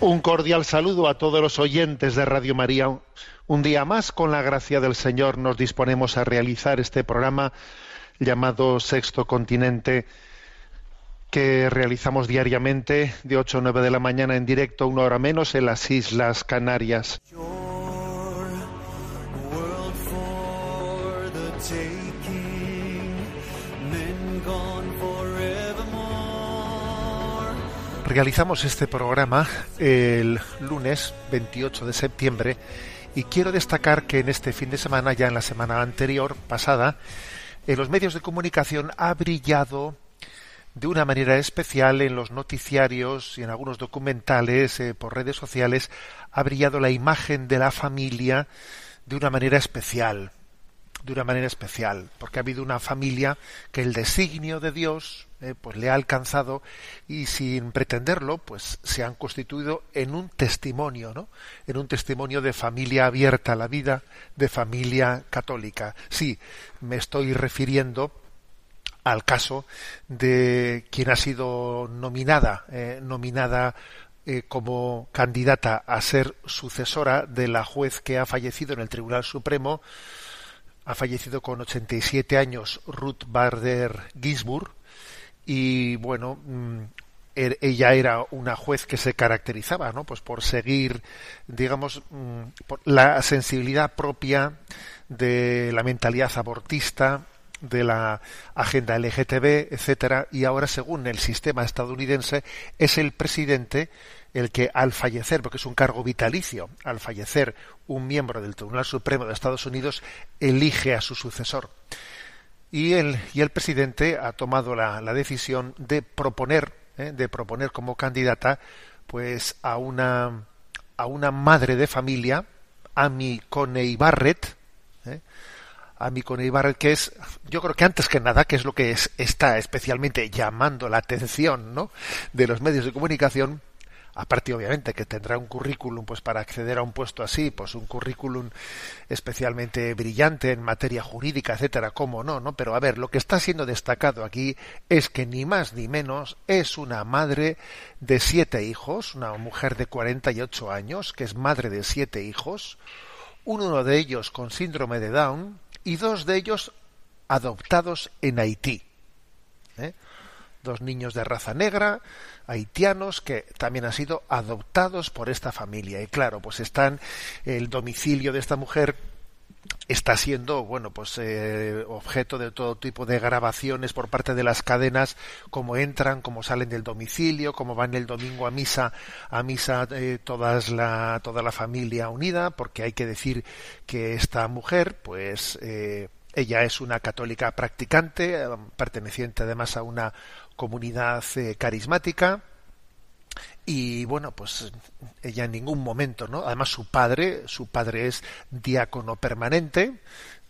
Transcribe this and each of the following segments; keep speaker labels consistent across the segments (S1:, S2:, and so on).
S1: Un cordial saludo a todos los oyentes de Radio María. Un día más, con la gracia del Señor, nos disponemos a realizar este programa llamado Sexto Continente, que realizamos diariamente de 8 a 9 de la mañana en directo, una hora menos, en las Islas Canarias. Realizamos este programa el lunes 28 de septiembre y quiero destacar que en este fin de semana, ya en la semana anterior, pasada, en los medios de comunicación ha brillado de una manera especial en los noticiarios y en algunos documentales eh, por redes sociales, ha brillado la imagen de la familia de una manera especial, de una manera especial, porque ha habido una familia que el designio de Dios eh, pues le ha alcanzado y sin pretenderlo, pues se han constituido en un testimonio, ¿no? En un testimonio de familia abierta a la vida, de familia católica. Sí, me estoy refiriendo al caso de quien ha sido nominada, eh, nominada eh, como candidata a ser sucesora de la juez que ha fallecido en el Tribunal Supremo, ha fallecido con 87 años Ruth Bader Ginsburg y bueno mm, er- ella era una juez que se caracterizaba no pues por seguir digamos mm, por la sensibilidad propia de la mentalidad abortista de la agenda LGTB, etcétera, y ahora según el sistema estadounidense es el presidente el que al fallecer, porque es un cargo vitalicio, al fallecer un miembro del Tribunal Supremo de Estados Unidos elige a su sucesor. Y el, y el presidente ha tomado la, la decisión de proponer, ¿eh? de proponer como candidata, pues a una a una madre de familia, Amy Coney Barrett, ¿eh? Amy Coney Barrett, que es, yo creo que antes que nada, que es lo que es, está especialmente llamando la atención, ¿no? de los medios de comunicación, aparte obviamente que tendrá un currículum pues para acceder a un puesto así pues un currículum especialmente brillante en materia jurídica etcétera cómo no no pero a ver lo que está siendo destacado aquí es que ni más ni menos es una madre de siete hijos una mujer de 48 años que es madre de siete hijos uno de ellos con síndrome de Down y dos de ellos adoptados en Haití ¿eh? Dos niños de raza negra, haitianos, que también han sido adoptados por esta familia. Y claro, pues están, el domicilio de esta mujer está siendo, bueno, pues eh, objeto de todo tipo de grabaciones por parte de las cadenas, cómo entran, cómo salen del domicilio, cómo van el domingo a misa, a misa eh, todas la, toda la familia unida, porque hay que decir que esta mujer, pues, eh, ella es una católica practicante, eh, perteneciente además a una comunidad eh, carismática. Y bueno pues ella en ningún momento no además su padre su padre es diácono permanente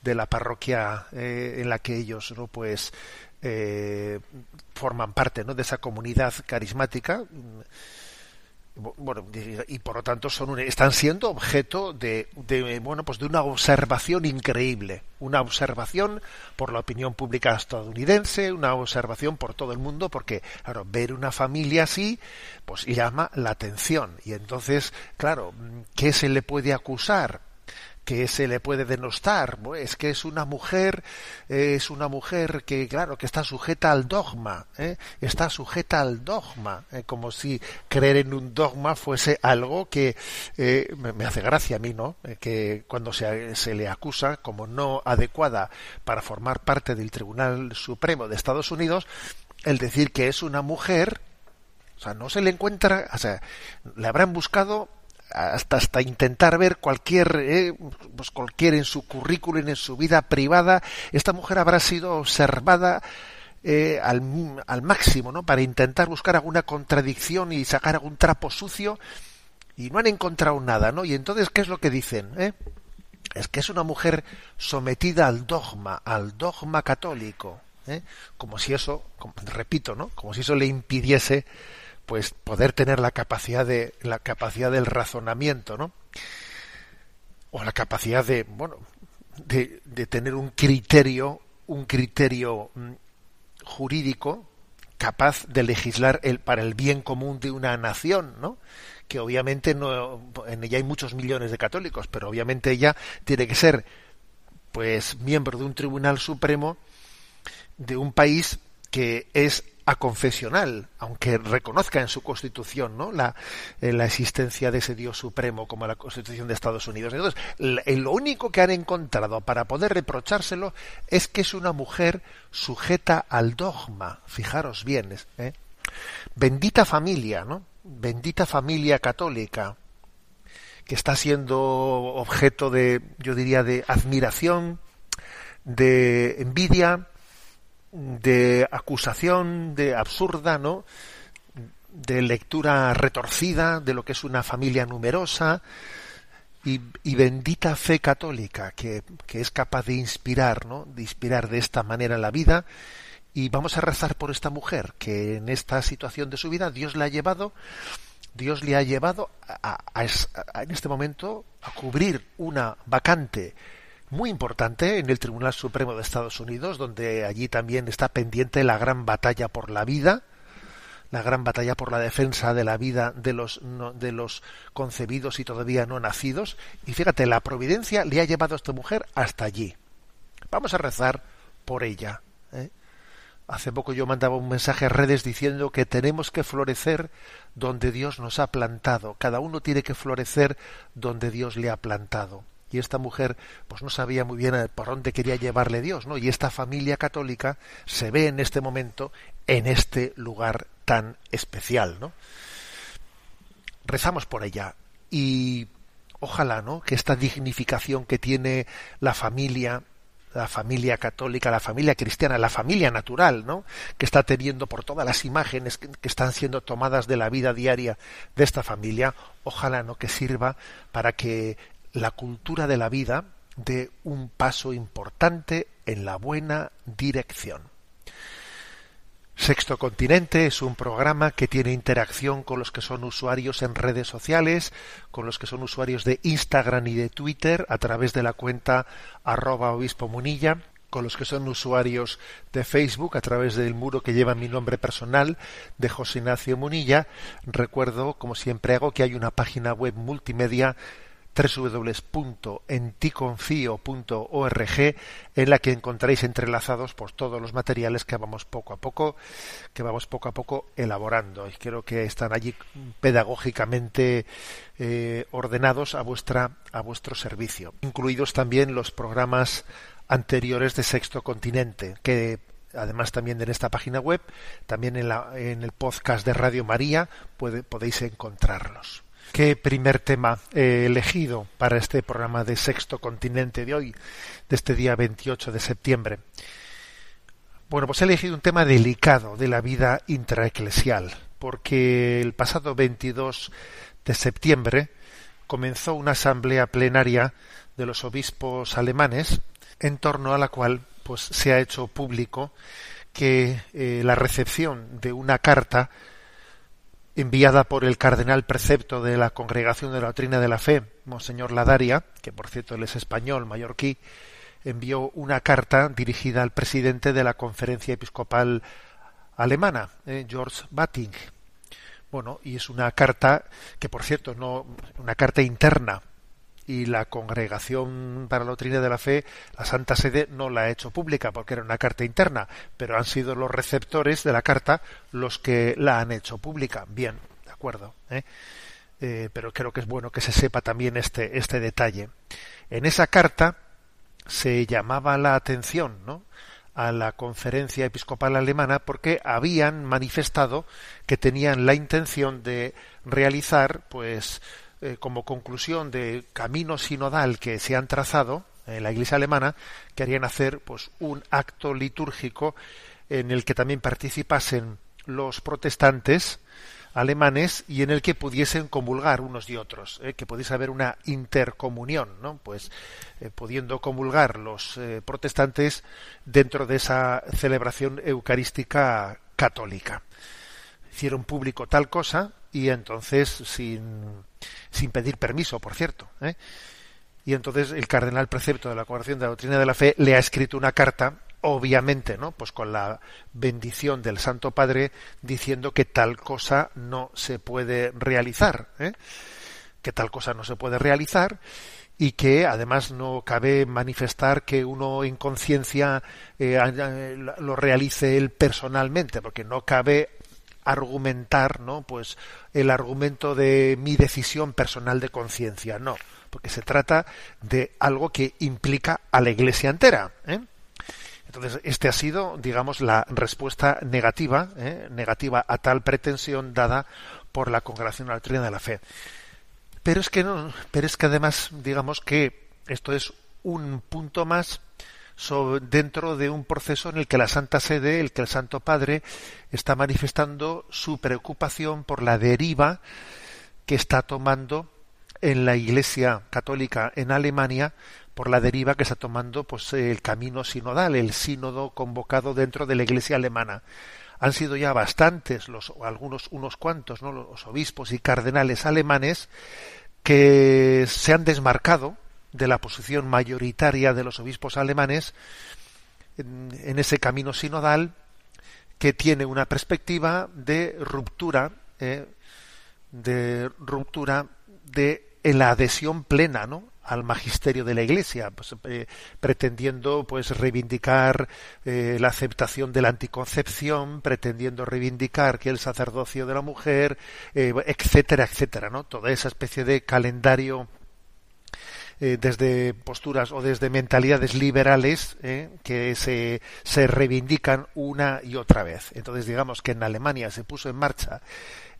S1: de la parroquia eh, en la que ellos no pues eh, forman parte no de esa comunidad carismática bueno y por lo tanto son un, están siendo objeto de, de, bueno pues de una observación increíble. Una observación por la opinión pública estadounidense una observación por todo el mundo porque claro ver una familia así pues llama la atención. Y entonces claro qué se le puede acusar que se le puede denostar es que es una mujer es una mujer que claro que está sujeta al dogma ¿eh? está sujeta al dogma ¿eh? como si creer en un dogma fuese algo que eh, me hace gracia a mí no que cuando se, se le acusa como no adecuada para formar parte del Tribunal Supremo de Estados Unidos el decir que es una mujer o sea no se le encuentra o sea le habrán buscado hasta hasta intentar ver cualquier eh, pues cualquier en su currículum en su vida privada esta mujer habrá sido observada eh, al, al, máximo no para intentar buscar alguna contradicción y sacar algún trapo sucio y no han encontrado nada no y entonces qué es lo que dicen ¿Eh? es que es una mujer sometida al dogma al dogma católico ¿eh? como si eso repito no como si eso le impidiese pues poder tener la capacidad de la capacidad del razonamiento, ¿no? O la capacidad de, bueno, de, de tener un criterio, un criterio mm, jurídico capaz de legislar el, para el bien común de una nación, ¿no? Que obviamente no, en ella hay muchos millones de católicos, pero obviamente ella tiene que ser, pues, miembro de un tribunal supremo de un país que es confesional, aunque reconozca en su constitución ¿no? la, eh, la, existencia de ese Dios supremo como la constitución de Estados Unidos. Entonces, lo único que han encontrado para poder reprochárselo es que es una mujer sujeta al dogma. Fijaros bien, ¿eh? bendita familia, ¿no? Bendita familia católica que está siendo objeto de, yo diría, de admiración, de envidia, de acusación, de absurda, ¿no? de lectura retorcida de lo que es una familia numerosa y, y bendita fe católica que, que, es capaz de inspirar, ¿no? de inspirar de esta manera la vida y vamos a rezar por esta mujer que en esta situación de su vida Dios le ha llevado Dios le ha llevado a, a, en este momento a cubrir una vacante muy importante en el Tribunal Supremo de Estados Unidos, donde allí también está pendiente la gran batalla por la vida, la gran batalla por la defensa de la vida de los, no, de los concebidos y todavía no nacidos. Y fíjate, la providencia le ha llevado a esta mujer hasta allí. Vamos a rezar por ella. ¿eh? Hace poco yo mandaba un mensaje a redes diciendo que tenemos que florecer donde Dios nos ha plantado. Cada uno tiene que florecer donde Dios le ha plantado y esta mujer pues no sabía muy bien por dónde quería llevarle Dios, ¿no? Y esta familia católica se ve en este momento en este lugar tan especial, ¿no? Rezamos por ella y ojalá, ¿no? Que esta dignificación que tiene la familia la familia católica, la familia cristiana, la familia natural, ¿no? que está teniendo por todas las imágenes que, que, están siendo tomadas de la vida diaria de esta familia, ojalá no que sirva para que la cultura de la vida de un paso importante en la buena dirección. Sexto Continente es un programa que tiene interacción con los que son usuarios en redes sociales, con los que son usuarios de Instagram y de Twitter a través de la cuenta arroba obispo munilla, con los que son usuarios de Facebook a través del muro que lleva mi nombre personal de José Ignacio Munilla. Recuerdo, como siempre hago, que hay una página web multimedia www.enticonfio.org en la que encontráis entrelazados pues, todos los materiales que vamos poco a poco que vamos poco a poco elaborando. Y creo que están allí pedagógicamente eh, ordenados a vuestra a vuestro servicio incluidos también los programas anteriores de Sexto Continente que además también en esta página web también en, la, en el podcast de Radio María puede, podéis encontrarlos ¿Qué primer tema he elegido para este programa de Sexto Continente de hoy, de este día 28 de septiembre? Bueno, pues he elegido un tema delicado de la vida intraeclesial, porque el pasado 22 de septiembre comenzó una asamblea plenaria de los obispos alemanes, en torno a la cual pues se ha hecho público que eh, la recepción de una carta enviada por el cardenal precepto de la Congregación de la Doctrina de la Fe, Monseñor Ladaria, que por cierto él es español, mallorquí, envió una carta dirigida al presidente de la Conferencia Episcopal Alemana, eh, George Batting. Bueno, y es una carta que, por cierto, no una carta interna y la Congregación para la Doctrina de la Fe, la Santa Sede, no la ha hecho pública porque era una carta interna, pero han sido los receptores de la carta los que la han hecho pública. Bien, de acuerdo. ¿eh? Eh, pero creo que es bueno que se sepa también este, este detalle. En esa carta se llamaba la atención ¿no? a la conferencia episcopal alemana porque habían manifestado que tenían la intención de realizar pues eh, como conclusión de camino sinodal que se han trazado en la Iglesia alemana, querían hacer pues un acto litúrgico en el que también participasen los protestantes alemanes y en el que pudiesen comulgar unos y otros, eh, que pudiese haber una intercomunión, ¿no? Pues eh, pudiendo comulgar los protestantes dentro de esa celebración eucarística católica. Hicieron público tal cosa y entonces sin, sin pedir permiso, por cierto. Y entonces el cardenal precepto de la Congregación de la Doctrina de la Fe le ha escrito una carta obviamente, ¿no? Pues con la bendición del Santo Padre diciendo que tal cosa no se puede realizar, ¿eh? que tal cosa no se puede realizar y que además no cabe manifestar que uno en conciencia eh, lo realice él personalmente, porque no cabe argumentar, ¿no? Pues el argumento de mi decisión personal de conciencia, no, porque se trata de algo que implica a la Iglesia entera, ¿eh? Entonces, este ha sido, digamos, la respuesta negativa, ¿eh? negativa a tal pretensión dada por la Congregación de la Doctrina de la Fe. Pero es que no, pero es que además, digamos que esto es un punto más dentro de un proceso en el que la Santa Sede, el que el Santo Padre está manifestando su preocupación por la deriva que está tomando en la Iglesia católica en Alemania por la deriva que está tomando pues el camino sinodal, el sínodo convocado dentro de la Iglesia alemana. Han sido ya bastantes los algunos unos cuantos, ¿no? los obispos y cardenales alemanes que se han desmarcado de la posición mayoritaria de los obispos alemanes en, ese camino sinodal que tiene una perspectiva de ruptura, eh, de ruptura de en la adhesión plena, ¿no? al magisterio de la Iglesia, pues, eh, pretendiendo pues reivindicar eh, la aceptación de la anticoncepción, pretendiendo reivindicar que el sacerdocio de la mujer, etcétera, etcétera, ¿no? Toda esa especie de calendario desde posturas o desde mentalidades liberales que se, se reivindican una y otra vez. Entonces digamos que en Alemania se puso en marcha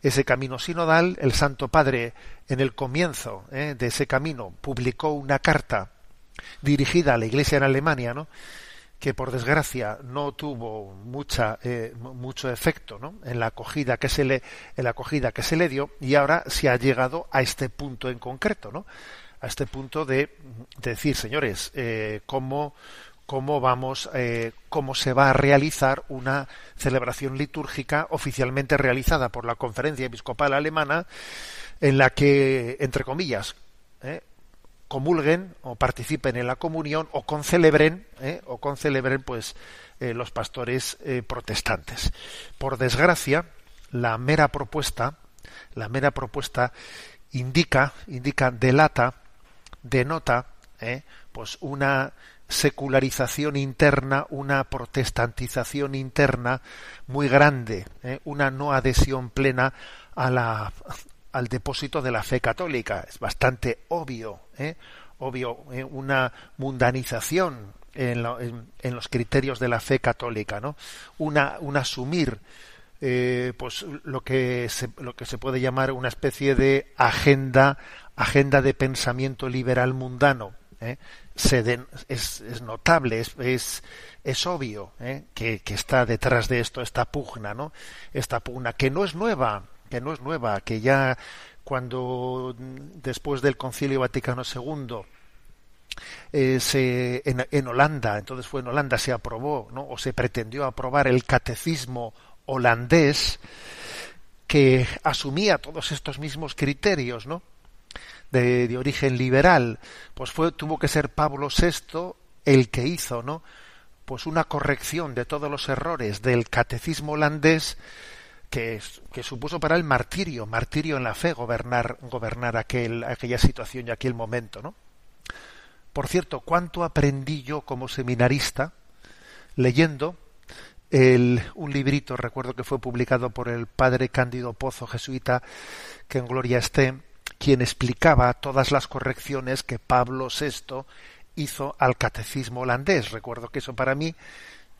S1: ese camino sinodal, el Santo Padre en el comienzo eh, de ese camino publicó una carta dirigida a la Iglesia en Alemania, ¿no? que por desgracia no tuvo mucha eh, mucho efecto ¿no? en la acogida que se le en la acogida que se le dio y ahora se ha llegado a este punto en concreto no a este punto de, decir señores eh, cómo cómo vamos, eh, cómo se va a realizar una celebración litúrgica oficialmente realizada por la Conferencia Episcopal Alemana, en la que, entre comillas, eh, comulguen o participen en la comunión o concelebren, eh, o concelebren, pues, los pastores protestantes. Por desgracia, la mera propuesta, la mera propuesta indica, indica, delata, denota, pues una secularización interna, una protestantización interna muy grande, ¿eh? una no adhesión plena a la, al depósito de la fe católica. Es bastante obvio, ¿eh? obvio, ¿eh? una mundanización en, en, los criterios de la fe católica, ¿no? Una, un asumir pues lo que se, lo que se puede llamar una especie de agenda agenda de pensamiento liberal mundano ¿eh? es, notable, es, es, obvio ¿eh? que, que, está detrás de esto esta pugna, ¿no? Esta pugna que no es nueva, que no es nueva, que ya cuando después del Concilio Vaticano II eh, se, en, en, Holanda, entonces fue en Holanda, se aprobó, ¿no? o se pretendió aprobar el catecismo holandés que asumía todos estos mismos criterios, ¿no? de, origen liberal, pues fue, tuvo que ser Pablo VI el que hizo, ¿no? Pues una corrección de todos los errores del catecismo holandés que, que supuso para el martirio, martirio en la fe, gobernar, gobernar aquel, aquella situación y aquel momento, ¿no? Por cierto, cuánto aprendí yo como seminarista leyendo el, un librito, recuerdo que fue publicado por el padre Cándido Pozo, jesuita, que en gloria esté, quien explicaba todas las correcciones que Pablo VI hizo al catecismo holandés. Recuerdo que eso para mí,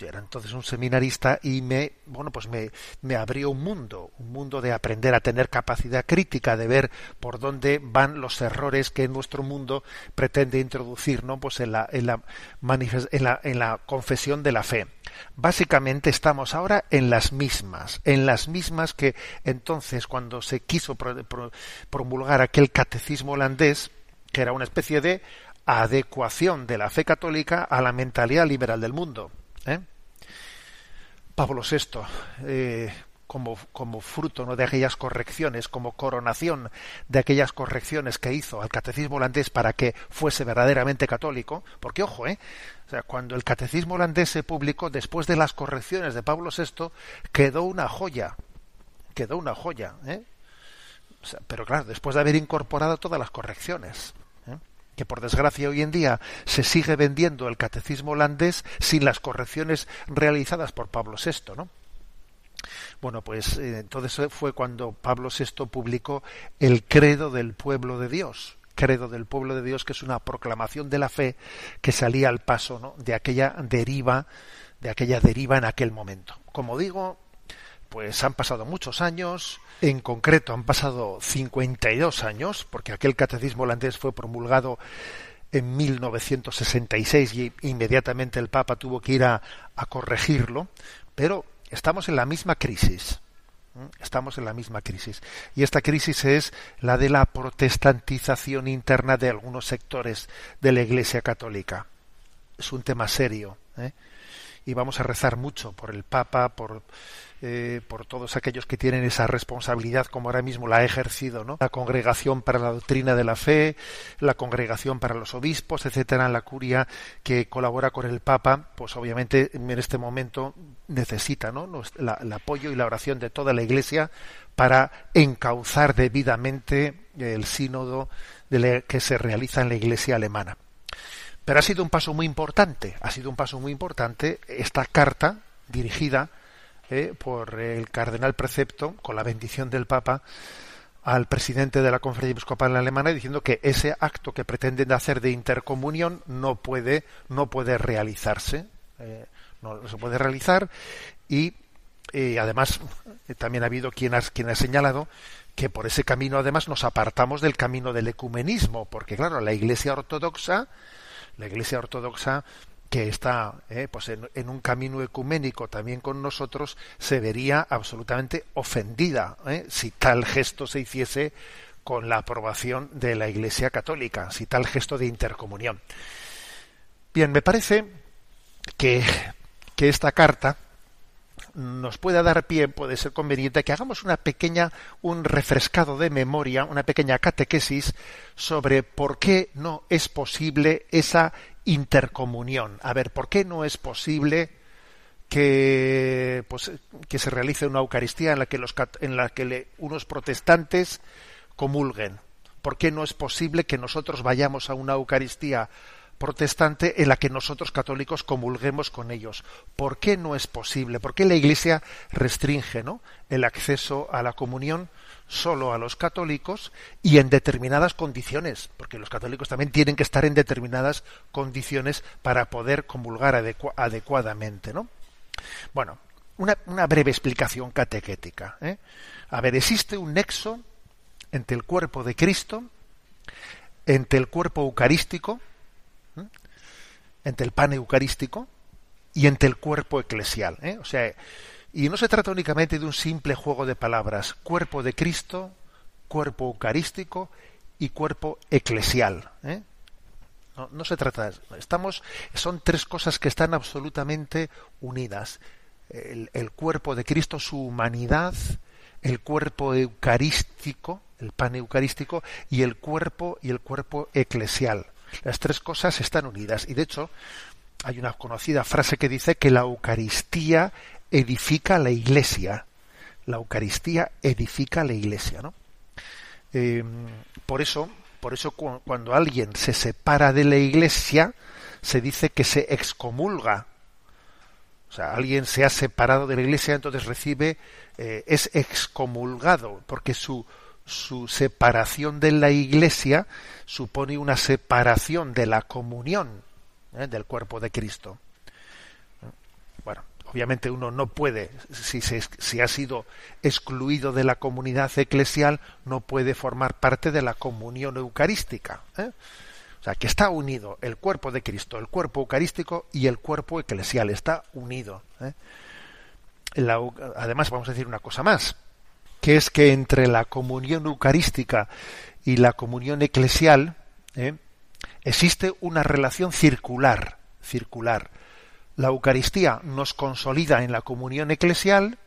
S1: Yo era entonces un seminarista y me, bueno, pues me, me abrió un mundo, un mundo de aprender a tener capacidad crítica, de ver por dónde van los errores que nuestro mundo pretende introducir, ¿no? Pues en la, en la, confesión de la fe. Básicamente estamos ahora en las mismas, en las mismas que entonces cuando se quiso promulgar aquel catecismo holandés, que era una especie de adecuación de la fe católica a la mentalidad liberal del mundo. ¿eh? Pablo VI, eh, como, como, fruto ¿no? de aquellas correcciones, como coronación de aquellas correcciones que hizo al catecismo holandés para que fuese verdaderamente católico, porque ojo, ¿eh? o sea, cuando el catecismo holandés se publicó después de las correcciones de Pablo VI, quedó una joya, quedó una joya, ¿eh? pero claro, después de haber incorporado todas las correcciones que por desgracia hoy en día se sigue vendiendo el catecismo holandés sin las correcciones realizadas por Pablo VI, ¿no? Bueno, pues eh, entonces fue cuando Pablo VI publicó el credo del pueblo de Dios, credo del pueblo de Dios, que es una proclamación de la fe que salía al paso de aquella deriva, de aquella deriva en aquel momento. Como digo, pues han pasado muchos años, en concreto han pasado 52 años, porque aquel catecismo holandés fue promulgado en 1966 y inmediatamente el Papa tuvo que ir a, corregirlo, pero estamos en la misma crisis. Estamos en la misma crisis. Y esta crisis es la de la protestantización interna de algunos sectores de la Iglesia Católica. Es un tema serio. ¿eh? Y vamos a rezar mucho por el Papa, por eh, por todos aquellos que tienen esa responsabilidad, como ahora mismo la ha ejercido, ¿no? La congregación para la doctrina de la fe, la congregación para los obispos, etcétera, la curia que colabora con el Papa, pues obviamente en este momento necesita, ¿no? el apoyo y la oración de toda la Iglesia para encauzar debidamente el sínodo que se realiza en la Iglesia alemana. Pero ha sido un paso muy importante, ha sido un paso muy importante esta carta dirigida eh, por el cardenal precepto, con la bendición del Papa, al presidente de la Conferencia Episcopal Alemana diciendo que ese acto que pretenden hacer de intercomunión no puede no puede realizarse eh, no, se puede realizar. Y eh, además también ha habido quien ha, quien ha señalado que por ese camino además nos apartamos del camino del ecumenismo porque claro la Iglesia ortodoxa la Iglesia ortodoxa que está eh, pues en, un camino ecuménico también con nosotros, se vería absolutamente ofendida eh, si tal gesto se hiciese con la aprobación de la Iglesia Católica, si tal gesto de intercomunión. Bien, me parece que, que esta carta nos pueda dar pie, puede ser conveniente que hagamos una pequeña, un refrescado de memoria, una pequeña catequesis sobre por qué no es posible esa intercomunión. A ver, ¿por qué no es posible que, pues, se realice una Eucaristía en la que, los, en la que unos protestantes comulguen? ¿Por qué no es posible que nosotros vayamos a una Eucaristía protestante en la que nosotros católicos comulguemos con ellos. ¿Por qué no es posible? ¿Por qué la Iglesia restringe ¿no? el acceso a la comunión solo a los católicos y en determinadas condiciones? Porque los católicos también tienen que estar en determinadas condiciones para poder comulgar adecuadamente. ¿no? Bueno, una, una, breve explicación catequética. ¿eh? A ver, existe un nexo entre el cuerpo de Cristo, entre el cuerpo eucarístico, entre el pan eucarístico y entre el cuerpo eclesial. ¿eh? O sea, y no se trata únicamente de un simple juego de palabras, cuerpo de Cristo, cuerpo eucarístico y cuerpo eclesial. ¿eh? No, se trata de eso. Estamos, son tres cosas que están absolutamente unidas. El, el cuerpo de Cristo, su humanidad, el cuerpo eucarístico, el pan eucarístico, y el cuerpo y el cuerpo eclesial. Las tres cosas están unidas. Y de hecho, hay una conocida frase que dice que la Eucaristía edifica la iglesia. La Eucaristía edifica la iglesia, ¿no? Em, por eso, por eso cuando alguien se separa de la iglesia, se dice que se excomulga. O sea, alguien se ha separado de la iglesia, entonces recibe, eh, es excomulgado, porque su, su separación de la Iglesia supone una separación de la comunión ¿eh? del cuerpo de Cristo. bueno, obviamente uno no puede, si, se, ha sido excluido de la comunidad eclesial, no puede formar parte de la comunión eucarística. ¿eh? O sea, que está unido el cuerpo de Cristo, el cuerpo eucarístico y el cuerpo eclesial, está unido. ¿eh? además, vamos a decir una cosa más, que es que entre la comunión eucarística y la comunión eclesial ¿eh? existe una relación circular, circular la Eucaristía nos consolida en la comunión eclesial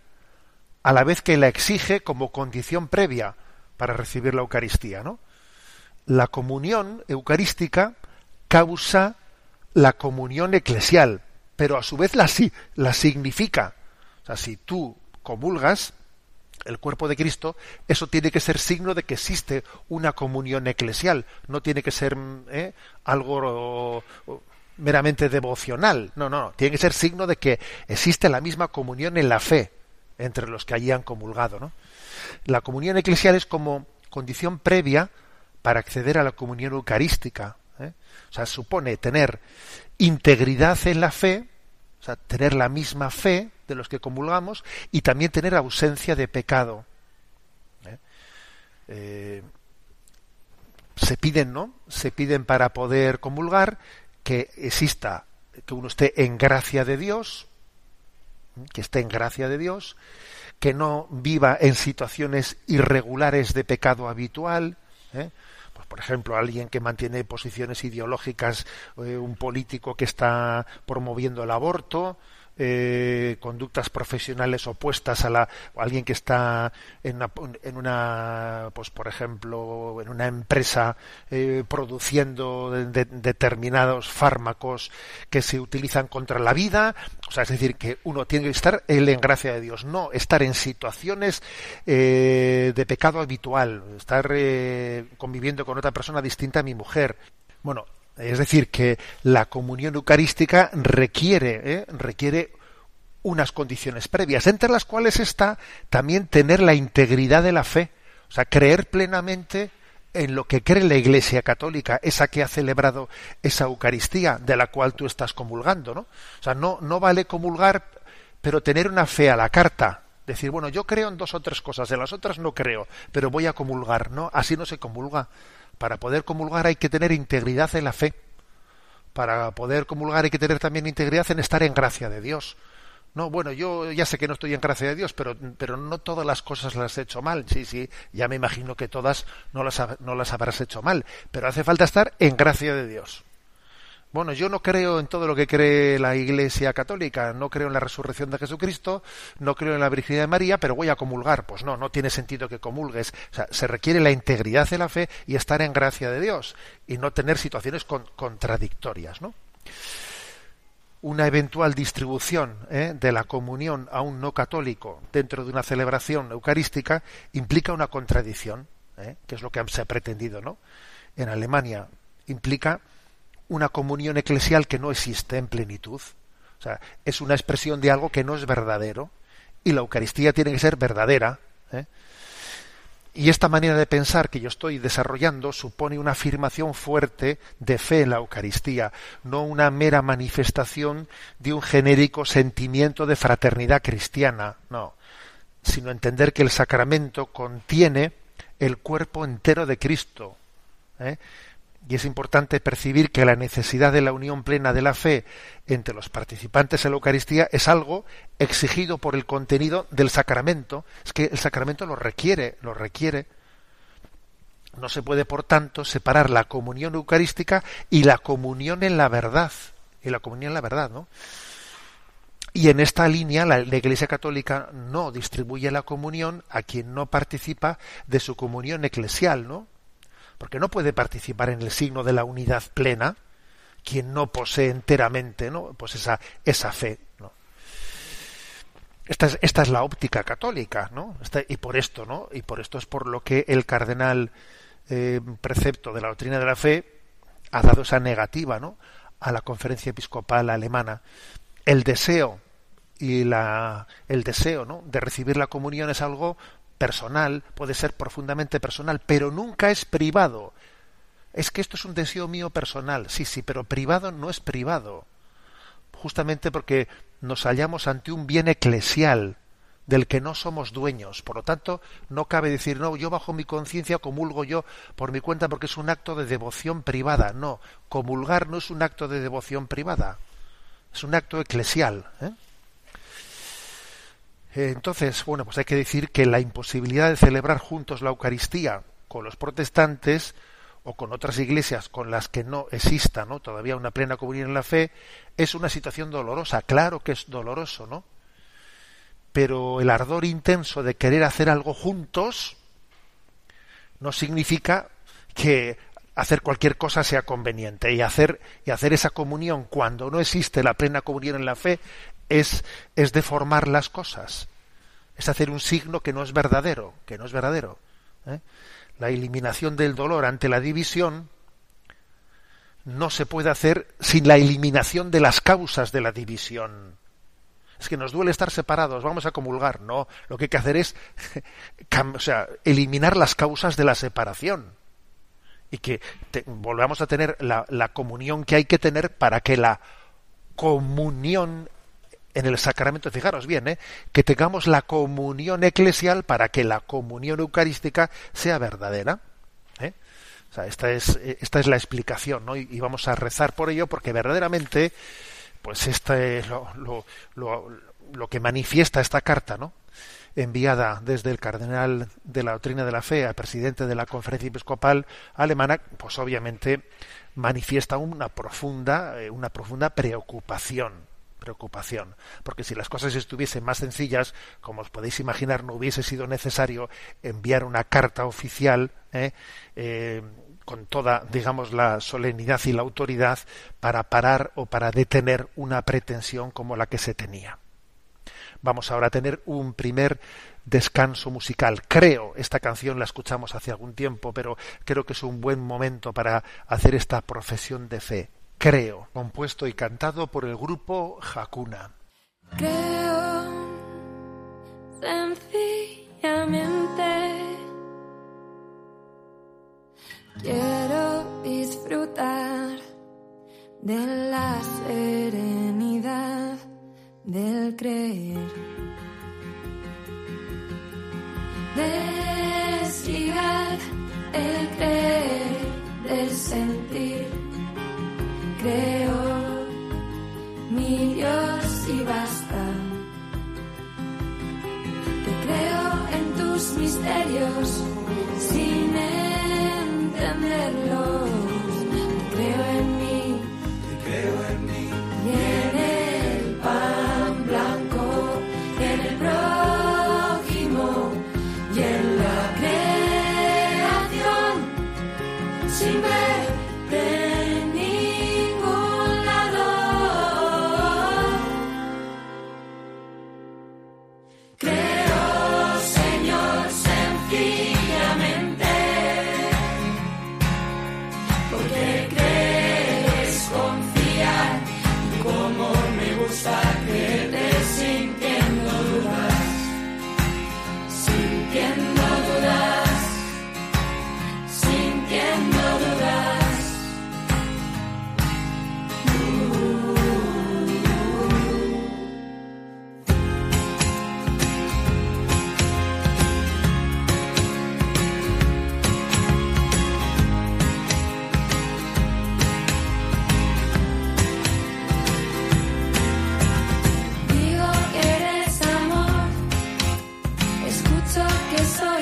S1: a la vez que la exige como condición previa para recibir la Eucaristía, ¿no? La comunión eucarística causa la comunión eclesial, pero a su vez la, la significa. O sea, si tú comulgas el cuerpo de Cristo, eso tiene que ser signo de que existe una comunión eclesial, no tiene que ser ¿eh? algo meramente devocional. No, no, tiene que ser signo de que existe la misma comunión en la fe entre los que allí han comulgado. ¿no? La comunión eclesial es como condición previa para acceder a la comunión eucarística. ¿eh? O sea, supone tener integridad en la fe, o sea, tener la misma fe de los que comulgamos y también tener ausencia de pecado. ¿eh? Eh, se piden, ¿no? Se piden para poder comulgar que exista, que uno esté en gracia de Dios, que esté en gracia de Dios, que no viva en situaciones irregulares de pecado habitual, ¿eh? pues por ejemplo alguien que mantiene posiciones ideológicas, eh, un político que está promoviendo el aborto, eh, conductas profesionales opuestas a la alguien que está en una, en una pues por ejemplo en una empresa eh, produciendo determinados fármacos que se utilizan contra la vida. O sea es decir que uno tiene que estar él en gracia de Dios no estar en situaciones eh, de pecado habitual estar conviviendo con otra persona distinta a mi mujer. Bueno es decir, que la comunión eucarística requiere, ¿eh? requiere unas condiciones previas, entre las cuales está también tener la integridad de la fe, o sea, creer plenamente en lo que cree la Iglesia Católica, esa que ha celebrado esa Eucaristía de la cual tú estás comulgando, ¿no? O sea, no, no vale comulgar, pero tener una fe a la carta, decir, bueno, yo creo en dos o tres cosas, de las otras no creo, pero voy a comulgar, ¿no? Así no se comulga. Para poder comulgar hay que tener integridad en la fe. Para poder comulgar hay que tener también integridad en estar en gracia de Dios. No, bueno, yo ya sé que no estoy en gracia de Dios, pero, pero no todas las cosas las he hecho mal. Sí, sí, ya me imagino que todas no las, no las habrás hecho mal, pero hace falta estar en gracia de Dios. Bueno, yo no creo en todo lo que cree la Iglesia Católica, no creo en la resurrección de Jesucristo, no creo en la Virginidad de María, pero voy a comulgar. Pues no, no tiene sentido que comulgues. O sea, se requiere la integridad de la fe y estar en gracia de Dios y no tener situaciones contradictorias, ¿no? Una eventual distribución ¿eh? de la comunión a un no católico dentro de una celebración eucarística implica una contradicción, ¿eh? que es lo que se ha pretendido, ¿no? En Alemania implica una comunión eclesial que no existe en plenitud. O sea, es una expresión de algo que no es verdadero. Y la Eucaristía tiene que ser verdadera. ¿eh? Y esta manera de pensar que yo estoy desarrollando supone una afirmación fuerte de fe en la Eucaristía, no una mera manifestación de un genérico sentimiento de fraternidad cristiana, no, sino entender que el sacramento contiene el cuerpo entero de Cristo. ¿eh? Y es importante percibir que la necesidad de la unión plena de la fe entre los participantes en la Eucaristía es algo exigido por el contenido del sacramento. Es que el sacramento lo requiere, lo requiere. No se puede, por tanto, separar la comunión eucarística y la comunión en la verdad. Y la comunión en la verdad, ¿no? Y en esta línea la, la, Iglesia Católica no distribuye la comunión a quien no participa de su comunión eclesial, ¿no? Porque no puede participar en el signo de la unidad plena quien no posee enteramente ¿no? pues esa, esa fe. ¿no? Esta, es, esta es la óptica católica, ¿no? y por esto, ¿no? Y por esto es por lo que el cardenal eh, precepto de la doctrina de la fe ha dado esa negativa, ¿no? a la conferencia episcopal alemana. El deseo y la, el deseo ¿no? de recibir la comunión es algo personal, puede ser profundamente personal, pero nunca es privado. Es que esto es un deseo mío personal, sí, sí, pero privado no es privado. justamente porque nos hallamos ante un bien eclesial del que no somos dueños. Por lo tanto, no cabe decir, no, yo bajo mi conciencia comulgo yo por mi cuenta porque es un acto de devoción privada. No, comulgar no es un acto de devoción privada, es un acto eclesial. ¿eh? Entonces, bueno, pues hay que decir que la imposibilidad de celebrar juntos la Eucaristía con los protestantes o con otras iglesias con las que no exista ¿no? todavía una plena comunión en la fe es una situación dolorosa. Claro que es doloroso, ¿no? pero el ardor intenso de querer hacer algo juntos no significa que hacer cualquier cosa sea conveniente y hacer y hacer esa comunión cuando no existe la plena comunión en la fe es es deformar las cosas es hacer un signo que no es verdadero que no es verdadero ¿eh? la eliminación del dolor ante la división no se puede hacer sin la eliminación de las causas de la división es que nos duele estar separados, vamos a comulgar. No, lo que hay que hacer es o sea, eliminar las causas de la separación y que volvamos a tener la, la comunión que hay que tener para que la comunión en el sacramento, fijaros bien, ¿eh? que tengamos la comunión eclesial para que la comunión eucarística sea verdadera. ¿eh? O sea, esta es, esta es la explicación, ¿no? y, vamos a rezar por ello porque verdaderamente pues este es lo, lo, lo, que manifiesta esta carta, ¿no? enviada desde el cardenal de la doctrina de la fe al presidente de la conferencia episcopal alemana, pues obviamente manifiesta una profunda, eh, una profunda preocupación preocupación, porque si las cosas estuviesen más sencillas, como os podéis imaginar, no hubiese sido necesario enviar una carta oficial ¿eh? eh con toda, digamos, la solemnidad y la autoridad para parar o para detener una pretensión como la que se tenía. Vamos ahora a tener un primer descanso musical. Creo, esta canción la escuchamos hace algún tiempo, pero creo que es un buen momento para hacer esta profesión de fe. Creo, compuesto y cantado por el grupo Hakuna.
S2: Creo sencillamente Quiero disfrutar de la serenidad del creer. Desligar el Creo toques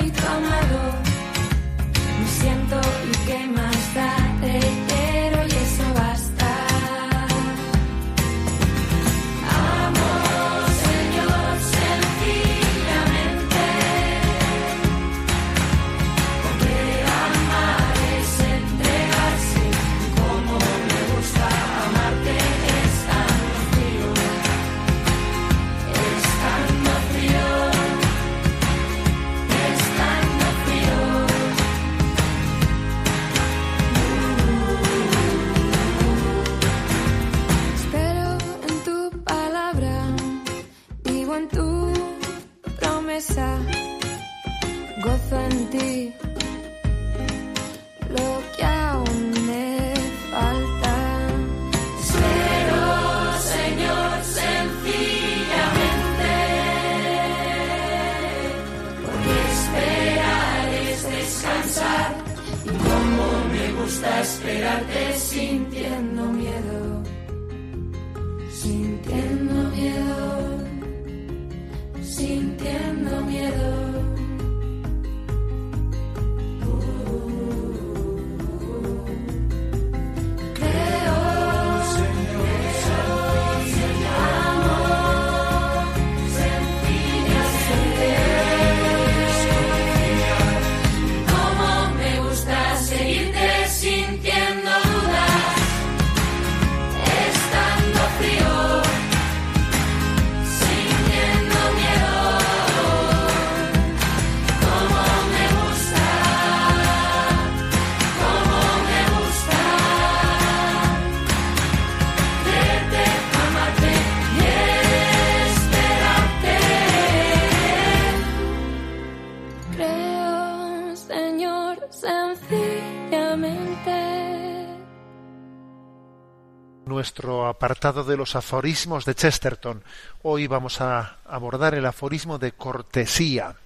S1: Nuestro apartado de los aforismos de Chesterton. Hoy vamos a abordar el aforismo de cortesía.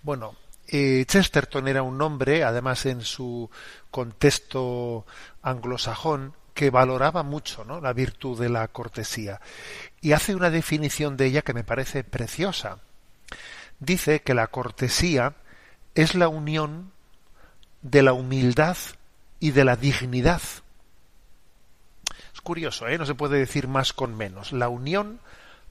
S1: Bueno, eh, Chesterton era un hombre, además en su contexto anglosajón, que valoraba mucho ¿no? la virtud de la cortesía. Y hace una definición de ella que me parece preciosa. Dice que la cortesía es la unión de la humildad y de la dignidad. Curioso, ¿eh? no se puede decir más con menos. La unión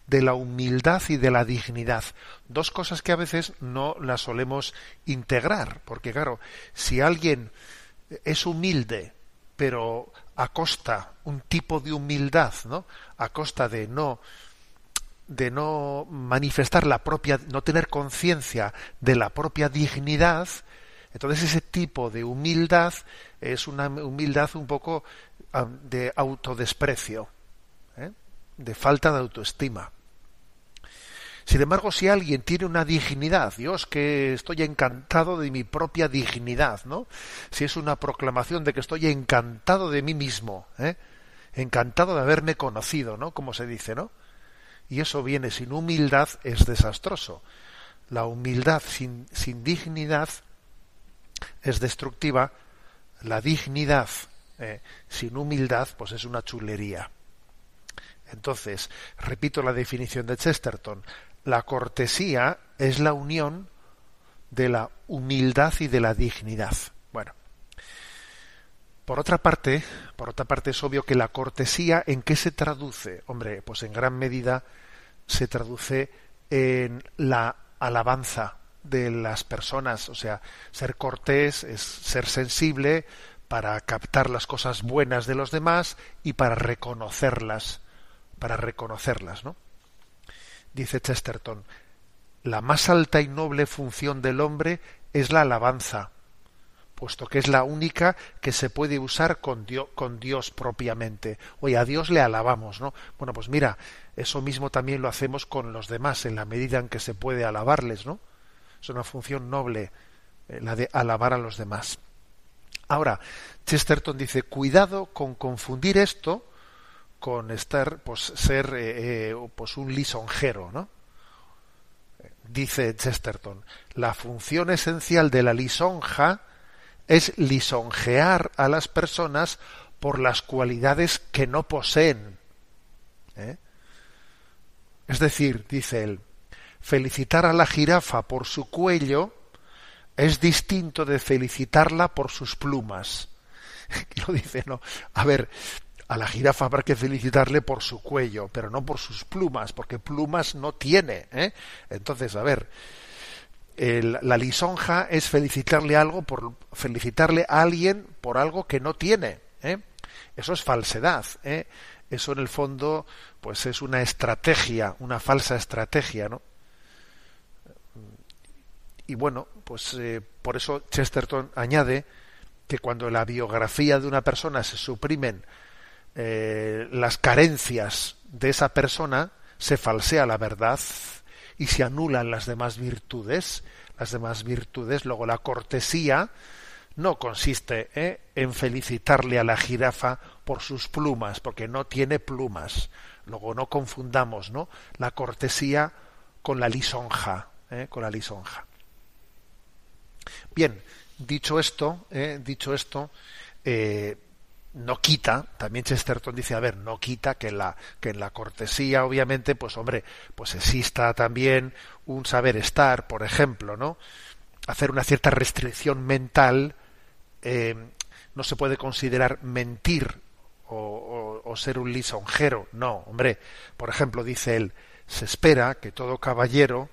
S1: de la humildad y de la dignidad. Dos cosas que a veces no las solemos integrar, porque claro, si alguien es humilde, pero a costa un tipo de humildad, ¿no? A costa de no de no manifestar la propia, no tener conciencia de la propia dignidad, entonces ese tipo de humildad es una humildad un poco de autodesprecio, ¿eh? de falta de autoestima. Sin embargo, si alguien tiene una dignidad, Dios, que estoy encantado de mi propia dignidad, ¿no? Si es una proclamación de que estoy encantado de mí mismo, ¿eh? encantado de haberme conocido, ¿no? Como se dice, ¿no? Y eso viene sin humildad, es desastroso. La humildad sin, sin dignidad es destructiva. La dignidad eh, sin humildad, pues es una chulería. Entonces, repito la definición de Chesterton. La cortesía es la unión de la humildad y de la dignidad. Bueno, por otra parte, por otra parte es obvio que la cortesía en qué se traduce? Hombre, pues en gran medida se traduce en la alabanza de las personas, o sea, ser cortés es ser sensible para captar las cosas buenas de los demás y para reconocerlas, para reconocerlas, ¿no? Dice Chesterton, la más alta y noble función del hombre es la alabanza, puesto que es la única que se puede usar con Dios, con Dios propiamente. Oye, a Dios le alabamos, ¿no? Bueno, pues mira, eso mismo también lo hacemos con los demás, en la medida en que se puede alabarles, ¿no? Es una función noble, eh, la de alabar a los demás. Ahora, Chesterton dice, cuidado con confundir esto con estar, pues, ser, eh, eh, pues, un lisonjero, ¿no? Dice Chesterton, la función esencial de la lisonja es lisonjear a las personas por las cualidades que no poseen. ¿eh? Es decir, dice él, felicitar a la jirafa por su cuello es distinto de felicitarla por sus plumas. Lo dice, no. A ver, a la jirafa habrá que felicitarle por su cuello, pero no por sus plumas, porque plumas no tiene. ¿eh? Entonces, a ver, la lisonja es felicitarle algo por felicitarle a alguien por algo que no tiene. ¿eh? Eso es falsedad. ¿eh? Eso en el fondo, pues es una estrategia, una falsa estrategia, ¿no? Y bueno, pues eh, por eso Chesterton añade que cuando la biografía de una persona se suprimen eh, las carencias de esa persona, se falsea la verdad y se anulan las demás virtudes. Las demás virtudes, luego la cortesía no consiste ¿eh? en felicitarle a la jirafa por sus plumas, porque no tiene plumas. Luego no confundamos ¿no? la cortesía con la lisonja, con la lisonja. Bien, dicho esto, eh, dicho esto, eh, no quita, también Chesterton dice, a ver, no quita que en la, que en la cortesía, obviamente, pues hombre, pues exista también un saber estar, por ejemplo, ¿no? Hacer una cierta restricción mental, eh, no se puede considerar mentir o, o, ser un lisonjero, no, hombre, por ejemplo, dice él, se espera que todo caballero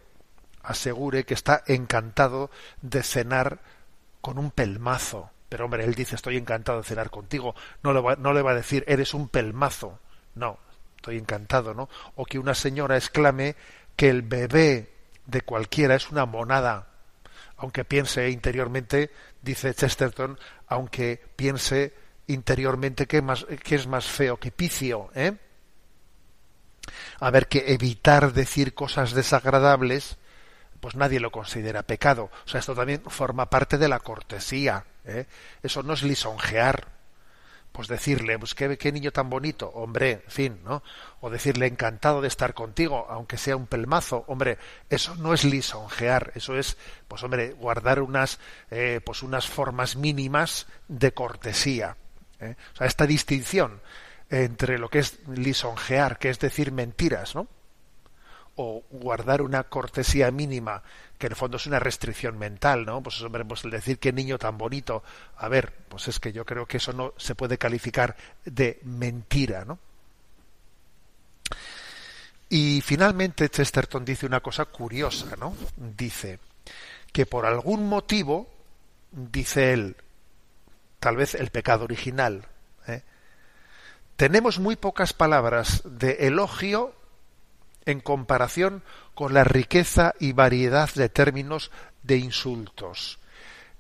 S1: asegure que está encantado de cenar con un pelmazo, pero hombre, él dice, estoy encantado de cenar contigo. No le, va, no le va a decir, eres un pelmazo. No, estoy encantado, ¿no? O que una señora exclame que el bebé de cualquiera es una monada. Aunque piense interiormente, dice Chesterton, aunque piense interiormente que, más, que es más feo que picio, ¿eh? A ver, que evitar decir cosas desagradables, pues nadie lo considera pecado. O sea, esto también forma parte de la cortesía. ¿eh? Eso no es lisonjear. Pues decirle, pues qué, niño tan bonito, hombre, en fin, ¿no? O decirle encantado de estar contigo, aunque sea un pelmazo, hombre, eso no es lisonjear, eso es, pues hombre, guardar unas, eh, pues unas formas mínimas de cortesía. ¿eh? O sea, esta distinción entre lo que es lisonjear, que es decir mentiras, ¿no? O guardar una cortesía mínima, que en el fondo es una restricción mental, ¿no? Pues, hombre, pues el decir que niño tan bonito, a ver, pues es que yo creo que eso no se puede calificar de mentira, ¿no? Y finalmente Chesterton dice una cosa curiosa, ¿no? Dice que por algún motivo, dice él, tal vez el pecado original, ¿eh? tenemos muy pocas palabras de elogio en comparación con la riqueza y variedad de términos de insultos.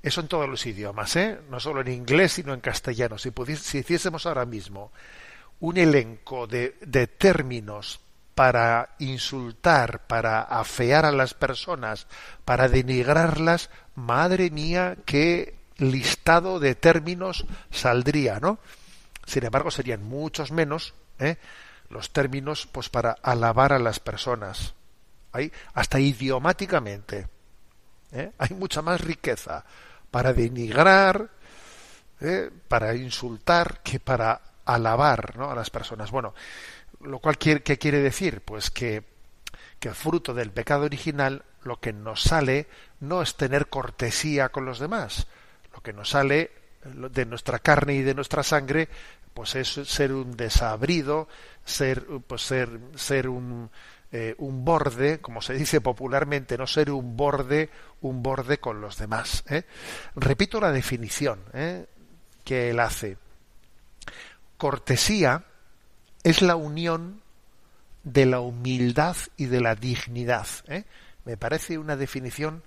S1: Eso en todos los idiomas, ¿eh? no solo en inglés, sino en castellano. Si, si hiciésemos ahora mismo un elenco de, de términos para insultar, para afear a las personas, para denigrarlas, madre mía, qué listado de términos saldría, ¿no? Sin embargo, serían muchos menos ¿eh? Los términos pues para alabar a las personas. Hay, hasta idiomáticamente. ¿eh? Hay mucha más riqueza para denigrar, ¿eh? para insultar, que para alabar ¿no? a las personas. Bueno, lo cual ¿qué quiere decir? Pues que, que fruto del pecado original lo que nos sale no es tener cortesía con los demás. Lo que nos sale de nuestra carne y de nuestra sangre pues es ser un desabrido, ser, pues ser, ser un, eh, un borde, como se dice popularmente, no ser un borde, un borde con los demás. ¿eh? Repito la definición ¿eh? que él hace. Cortesía es la unión de la humildad y de la dignidad. Me parece una definición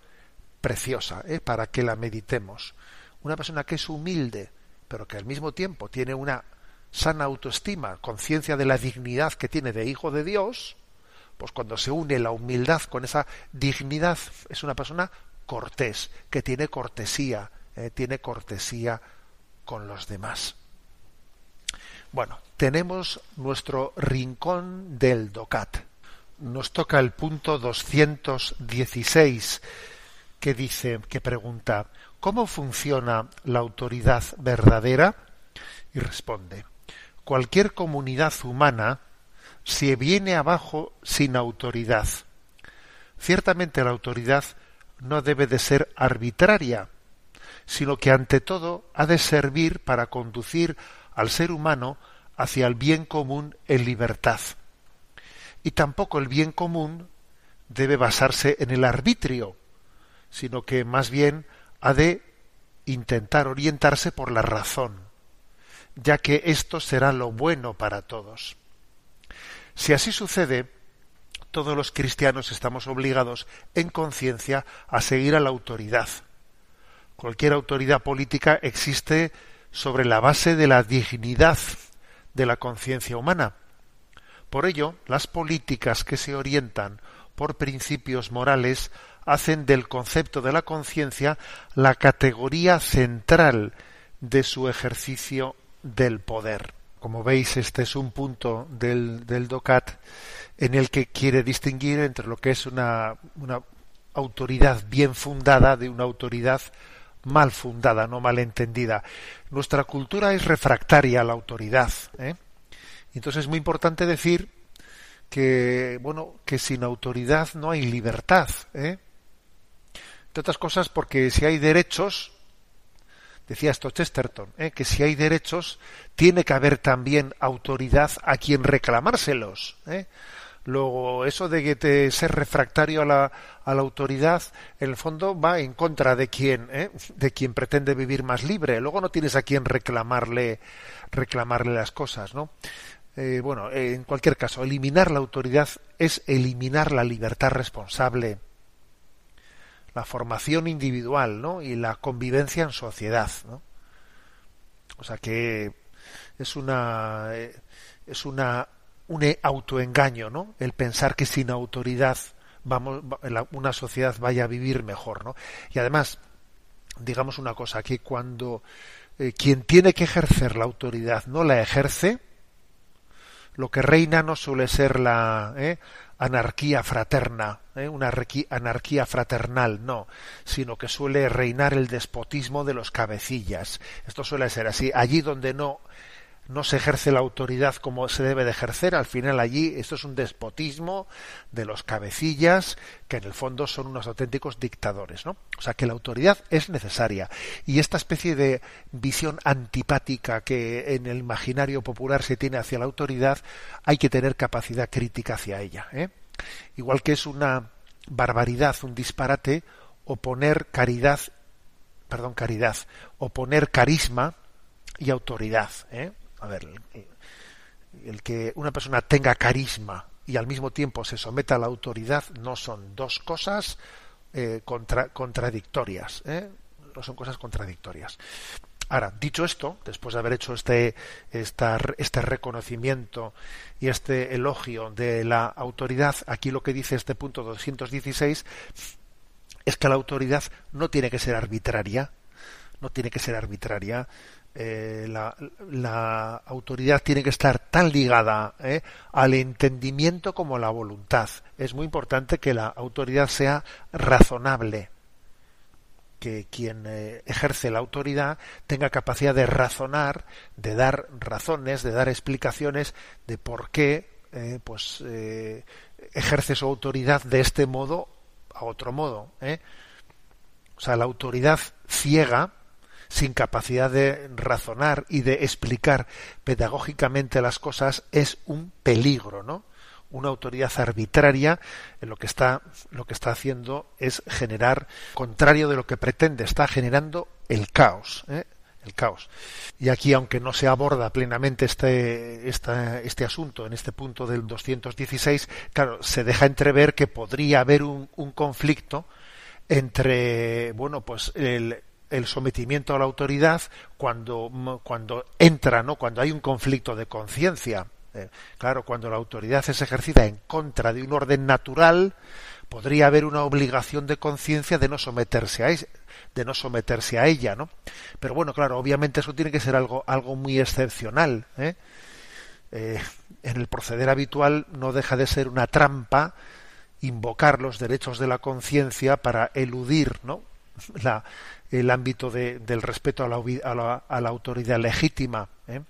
S1: preciosa para que la meditemos. Una persona que es humilde, pero que al mismo tiempo tiene una sana autoestima, conciencia de la dignidad que tiene de hijo de Dios, pues cuando se une la humildad con esa dignidad, es una persona cortés, que tiene cortesía, eh, tiene cortesía con los demás. Bueno, tenemos nuestro rincón del DOCAT. Nos toca el punto 216 que dice, que pregunta, ¿cómo funciona la autoridad verdadera? Y responde, cualquier comunidad humana se viene abajo sin autoridad. Ciertamente la autoridad no debe de ser arbitraria, sino que ante todo ha de servir para conducir al ser humano hacia el bien común en libertad. Y tampoco el bien común debe basarse en el arbitrio, sino que más bien ha de intentar orientarse por la razón ya que esto será lo bueno para todos. Si así sucede, todos los cristianos estamos obligados en conciencia a seguir a la autoridad. Cualquier autoridad política existe sobre la base de la dignidad de la conciencia humana. Por ello, las políticas que se orientan por principios morales hacen del concepto de la conciencia la categoría central de su ejercicio del poder. Como veis, este es un punto del, DOCAT en el que quiere distinguir entre lo que es una, autoridad bien fundada de una autoridad mal fundada, no mal entendida. Nuestra cultura es refractaria a la autoridad. ¿eh? Entonces es muy importante decir que, bueno, que sin autoridad no hay libertad. ¿eh? Entre otras cosas porque si hay derechos, decía esto Chesterton, ¿eh? que si hay derechos, tiene que haber también autoridad a quien reclamárselos. ¿eh? Luego, eso de que te ser refractario a la, a la autoridad, en el fondo va en contra de quien, ¿eh? de quien pretende vivir más libre. Luego no tienes a quien reclamarle, reclamarle las cosas, ¿no? Eh, bueno, en cualquier caso, eliminar la autoridad es eliminar la libertad responsable, la formación individual, ¿no? Y la convivencia en sociedad, ¿no? O sea que es una eh, es una un autoengaño, ¿no? El pensar que sin autoridad vamos una sociedad vaya a vivir mejor, ¿no? Y además, digamos una cosa, que cuando eh, quien tiene que ejercer la autoridad no la ejerce, lo que reina no suele ser la ¿eh? Anarquía fraterna, ¿eh? una anarquía fraternal, no, sino que suele reinar el despotismo de los cabecillas. Esto suele ser así. Allí donde no no se ejerce la autoridad como se debe de ejercer, al final allí esto es un despotismo de los cabecillas que en el fondo son unos auténticos dictadores, ¿no? O sea que la autoridad es necesaria y esta especie de visión antipática que en el imaginario popular se tiene hacia la autoridad hay que tener capacidad crítica hacia ella, ¿eh? Igual que es una barbaridad, un disparate oponer caridad, perdón, caridad, oponer carisma y autoridad, ¿eh? A ver, el, que una persona tenga carisma y al mismo tiempo se someta a la autoridad no son dos cosas eh, contradictorias, ¿eh? no son cosas contradictorias. Ahora, dicho esto, después de haber hecho este, este reconocimiento y este elogio de la autoridad, aquí lo que dice este punto 216 es que la autoridad no tiene que ser arbitraria, no tiene que ser arbitraria, eh, la, autoridad tiene que estar tan ligada eh, al entendimiento como a la voluntad. Es muy importante que la autoridad sea razonable, que quien eh, ejerce la autoridad tenga capacidad de razonar, de dar razones, de dar explicaciones de por qué pues ejerce su autoridad de este modo a otro modo. O sea, la autoridad ciega sin capacidad de razonar y de explicar pedagógicamente las cosas es un peligro, ¿no? Una autoridad arbitraria lo que está lo que está haciendo es generar contrario de lo que pretende, está generando el caos, ¿eh? el caos. Y aquí, aunque no se aborda plenamente este, este asunto en este punto del 216, claro, se deja entrever que podría haber un, un conflicto entre, bueno, pues el, el sometimiento a la autoridad cuando, cuando entra, ¿no? cuando hay un conflicto de conciencia. Eh, claro, cuando la autoridad es ejercida en contra de un orden natural, podría haber una obligación de conciencia de no someterse a de no someterse a ella, ¿no? Pero bueno, claro, obviamente eso tiene que ser algo algo muy excepcional. ¿eh? Eh, en el proceder habitual no deja de ser una trampa invocar los derechos de la conciencia para eludir, ¿no? La, el ámbito de, del respeto a la, a la, a la autoridad legítima. ¿eh?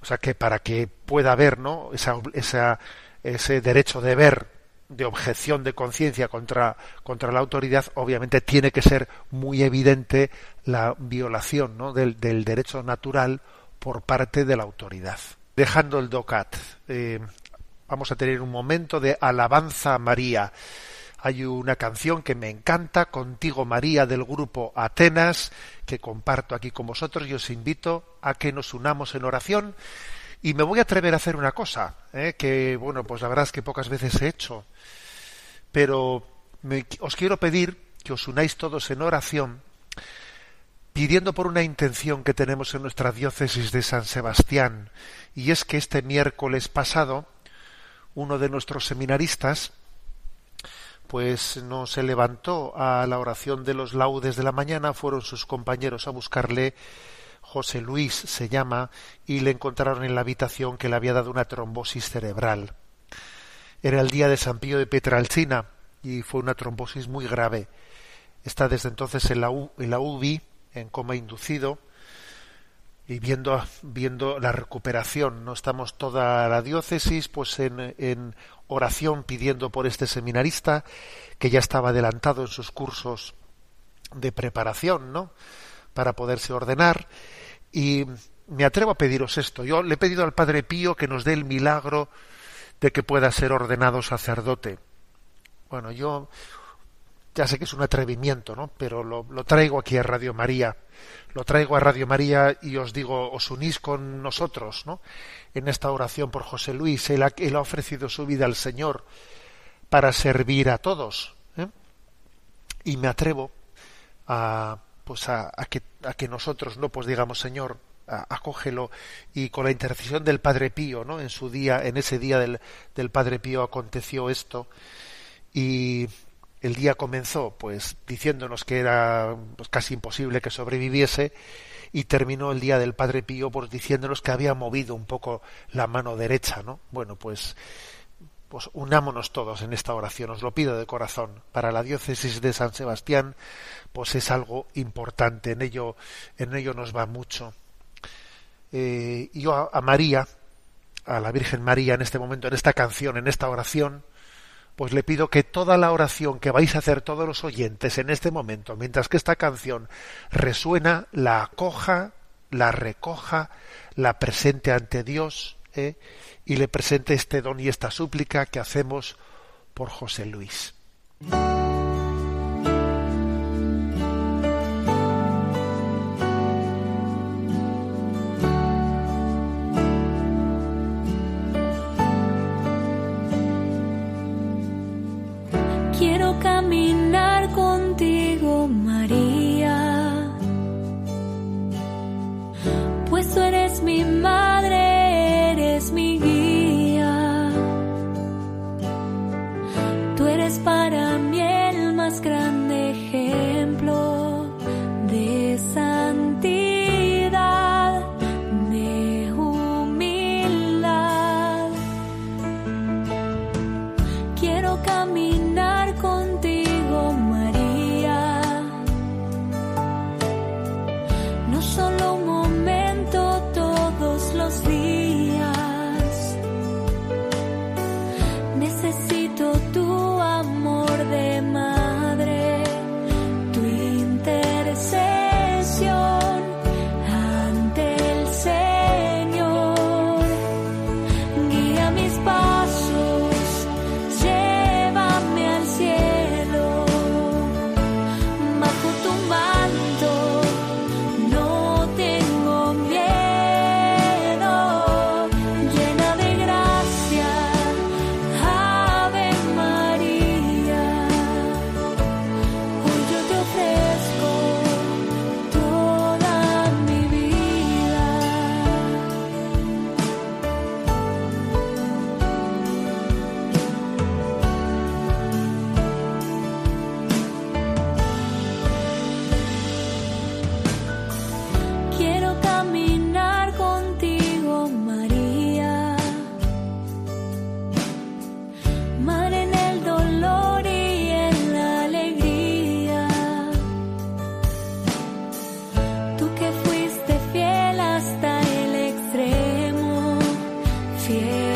S1: O sea que para que pueda haber ¿no? esa, esa, ese derecho de ver, de objeción de conciencia contra, contra la autoridad, obviamente tiene que ser muy evidente la violación ¿no? del, derecho natural por parte de la autoridad. Dejando el DOCAT, eh, vamos a tener un momento de alabanza a María. Hay una canción que me encanta, Contigo María, del grupo Atenas, que comparto aquí con vosotros y os invito a que nos unamos en oración. Y me voy a atrever a hacer una cosa, ¿eh? que, bueno, pues la verdad es que pocas veces he hecho. Pero os quiero pedir que os unáis todos en oración, pidiendo por una intención que tenemos en nuestra diócesis de San Sebastián, y es que este miércoles pasado, uno de nuestros seminaristas, pues no se levantó a la oración de los laudes de la mañana, fueron sus compañeros a buscarle, José Luis se llama, y le encontraron en la habitación que le había dado una trombosis cerebral. Era el día de San Pío de Petralcina y fue una trombosis muy grave. Está desde entonces en la, en la UBI en coma inducido y viendo, viendo la recuperación. No estamos toda la diócesis pues en oración pidiendo por este seminarista que ya estaba adelantado en sus cursos de preparación, ¿no? Para poderse ordenar. Y me atrevo a pediros esto. Yo le he pedido al Padre Pío que nos dé el milagro de que pueda ser ordenado sacerdote. Bueno, yo ya sé que es un atrevimiento, ¿no? Pero lo, traigo aquí a Radio María. Lo traigo a Radio María y os digo, os unís con nosotros, ¿no? En esta oración por José Luis. Él ha, ofrecido su vida al Señor para servir a todos. ¿eh? Y me atrevo a, pues a, que, a que nosotros, ¿no? Pues digamos, Señor, acógelo y con la intercesión del Padre Pío, ¿no? En su día, en ese día del, del Padre Pío aconteció esto y el día comenzó pues diciéndonos que era pues, casi imposible que sobreviviese y terminó el día del Padre Pío pues diciéndonos que había movido un poco la mano derecha, ¿no? Bueno, pues pues unámonos todos en esta oración, os lo pido de corazón. Para la diócesis de San Sebastián, pues es algo importante, en ello, en ello nos va mucho. Eh, yo a, a María, a la Virgen María en este momento, en esta canción, en esta oración, pues le pido que toda la oración que vais a hacer todos los oyentes en este momento, mientras que esta canción resuena, la acoja, la recoja, la presente ante Dios ¿eh? y le presente este don y esta súplica que hacemos por José Luis.
S2: No Yeah.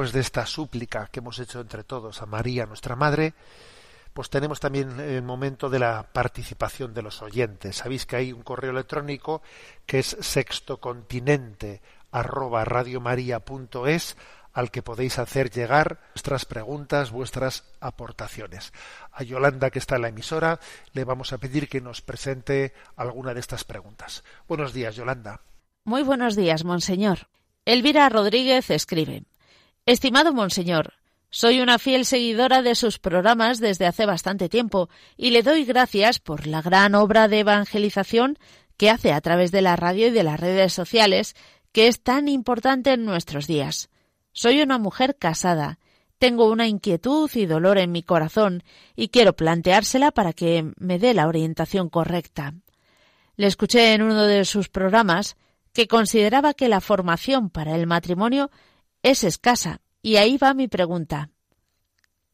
S2: De
S1: esta súplica que hemos hecho entre todos a María, nuestra Madre, pues tenemos también el momento de la participación de los oyentes. Sabéis que hay un correo electrónico que es sextocontinente arroba radiomaria.es al que podéis hacer llegar vuestras preguntas, vuestras aportaciones. A Yolanda, que está en la emisora, le vamos a pedir que nos presente alguna de estas preguntas. Buenos días, Yolanda.
S3: Muy buenos días, monseñor. Elvira Rodríguez escribe Estimado monseñor, soy una fiel seguidora de sus programas desde hace bastante tiempo y le doy gracias por la gran obra de evangelización que hace a través de la radio y de las redes sociales, que es tan importante en nuestros días. Soy una mujer casada, tengo una inquietud y dolor en mi corazón y quiero planteársela para que me dé la orientación correcta. Le escuché en uno de sus programas que consideraba que la formación para el matrimonio es escasa, y ahí va mi pregunta.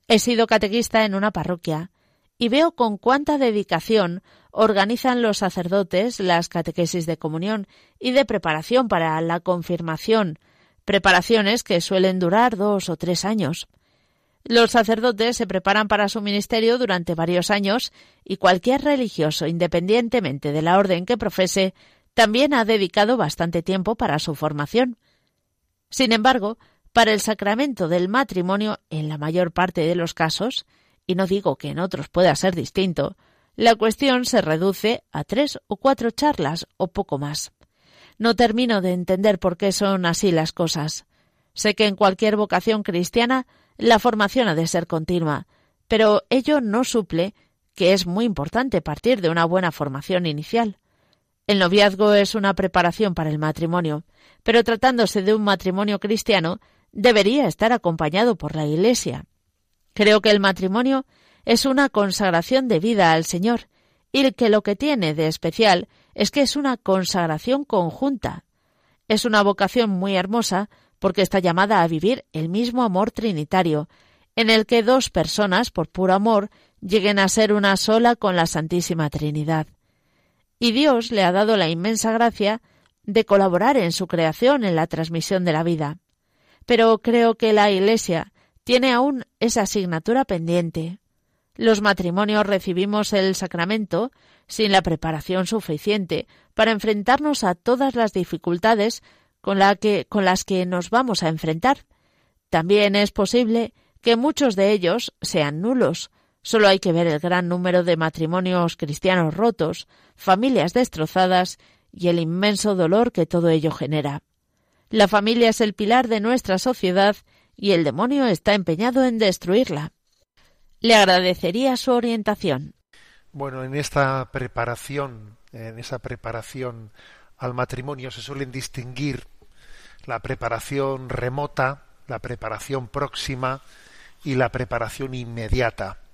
S3: He sido catequista en una parroquia y veo con cuánta dedicación organizan los sacerdotes las catequesis de comunión y de preparación para la confirmación, preparaciones que suelen durar dos o tres años. Los sacerdotes se preparan para su ministerio durante varios años y cualquier religioso, independientemente de la orden que profese, también ha dedicado bastante tiempo para su formación. Sin embargo, para el sacramento del matrimonio, en la mayor parte de los casos, y no digo que en otros pueda ser distinto, la cuestión se reduce a tres o cuatro charlas o poco más. No termino de entender por qué son así las cosas. Sé que en cualquier vocación cristiana la formación ha de ser continua, pero ello no suple que es muy importante partir de una buena formación inicial. El noviazgo es una preparación para el matrimonio, pero tratándose de un matrimonio cristiano, debería estar acompañado por la Iglesia. Creo que el matrimonio es una consagración de vida al Señor, y que lo que tiene de especial es que es una consagración conjunta. Es una vocación muy hermosa porque está llamada a vivir el mismo amor trinitario, en el que dos personas, por puro amor, lleguen a ser una sola con la Santísima Trinidad. Y Dios le ha dado la inmensa gracia de colaborar en su creación, en la transmisión de la vida. Pero creo que la Iglesia tiene aún esa asignatura pendiente. Los matrimonios recibimos el sacramento sin la preparación suficiente para enfrentarnos a todas las dificultades con, con las que nos vamos a enfrentar. También es posible que muchos de ellos sean nulos. Solo hay que ver el gran número de matrimonios cristianos rotos, familias destrozadas y el inmenso dolor que todo ello genera. La familia es el pilar de nuestra sociedad y el demonio está empeñado en destruirla. Le agradecería su orientación.
S1: Bueno, en esta preparación, en esa preparación al matrimonio se suelen distinguir la preparación remota, la preparación próxima y la preparación inmediata.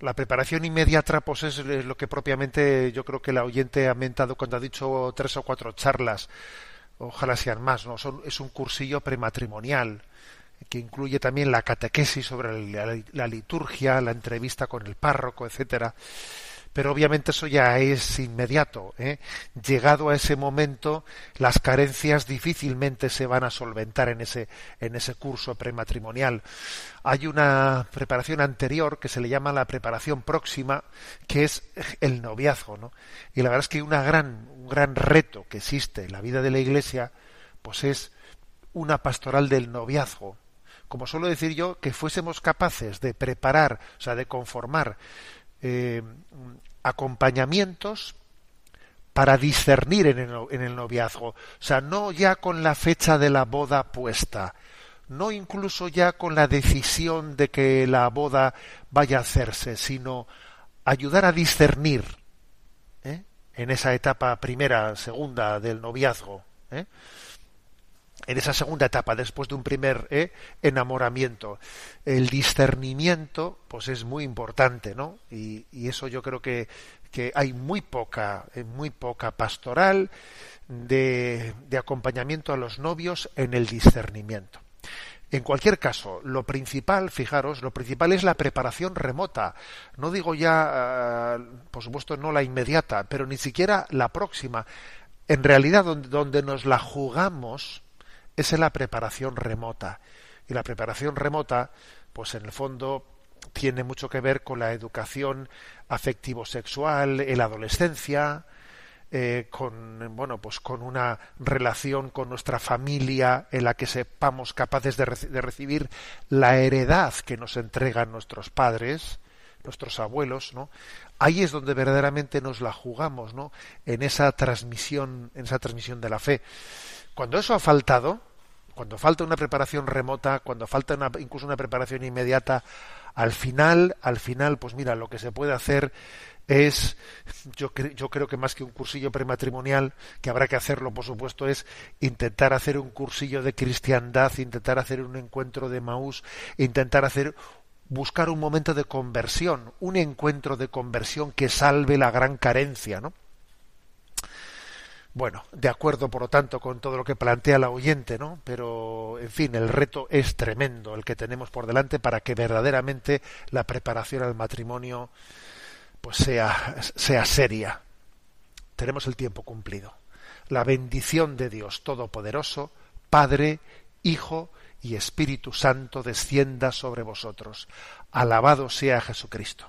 S1: La preparación inmediata pues es lo que propiamente yo creo que la oyente ha mentado cuando ha dicho tres o cuatro charlas. Ojalá sean más, ¿no? es un cursillo prematrimonial que incluye también la catequesis sobre la liturgia, la entrevista con el párroco, etcétera pero obviamente eso ya es inmediato. ¿eh? Llegado a ese momento, las carencias difícilmente se van a solventar en ese, en ese curso prematrimonial. Hay una preparación anterior que se le llama la preparación próxima, que es el noviazgo. ¿no? Y la verdad es que una gran, un gran reto que existe en la vida de la Iglesia, pues es una pastoral del noviazgo como suelo decir yo, que fuésemos capaces de preparar, o sea, de conformar eh, acompañamientos para discernir en el, en el noviazgo. O sea, no ya con la fecha de la boda puesta, no incluso ya con la decisión de que la boda vaya a hacerse, sino ayudar a discernir en esa etapa primera, segunda del noviazgo, ¿eh? En esa segunda etapa, después de un primer ¿eh? enamoramiento, el discernimiento, pues es muy importante, ¿no? Y, eso yo creo que, que, hay muy poca, eh, muy poca pastoral de, de acompañamiento a los novios en el discernimiento. En cualquier caso, lo principal, fijaros, lo principal es la preparación remota. No digo ya, eh, por supuesto, no la inmediata, pero ni siquiera la próxima. En realidad, donde, donde nos la jugamos es en la preparación remota. Y la preparación remota, pues en el fondo, tiene mucho que ver con la educación afectivo-sexual en la adolescencia, eh, con bueno pues con una relación con nuestra familia en la que sepamos capaces de, recibir la heredad que nos entregan nuestros padres nuestros abuelos no ahí es donde verdaderamente nos la jugamos no en esa transmisión en esa transmisión de la fe. Cuando eso ha faltado cuando falta una preparación remota cuando falta incluso una preparación inmediata al final al final pues mira lo que se puede hacer es, yo, yo creo que más que un cursillo prematrimonial, que habrá que hacerlo, por supuesto, es intentar hacer un cursillo de cristiandad, intentar hacer un encuentro de Maús, intentar hacer buscar un momento de conversión, un encuentro de conversión que salve la gran carencia, ¿no? Bueno, de acuerdo, por lo tanto, con todo lo que plantea la oyente, ¿no? Pero, en fin, el reto es tremendo el que tenemos por delante para que verdaderamente la preparación al matrimonio pues sea, sea seria. Tenemos el tiempo cumplido. La bendición de Dios Todopoderoso, Padre, Hijo y Espíritu Santo descienda sobre vosotros. Alabado sea Jesucristo.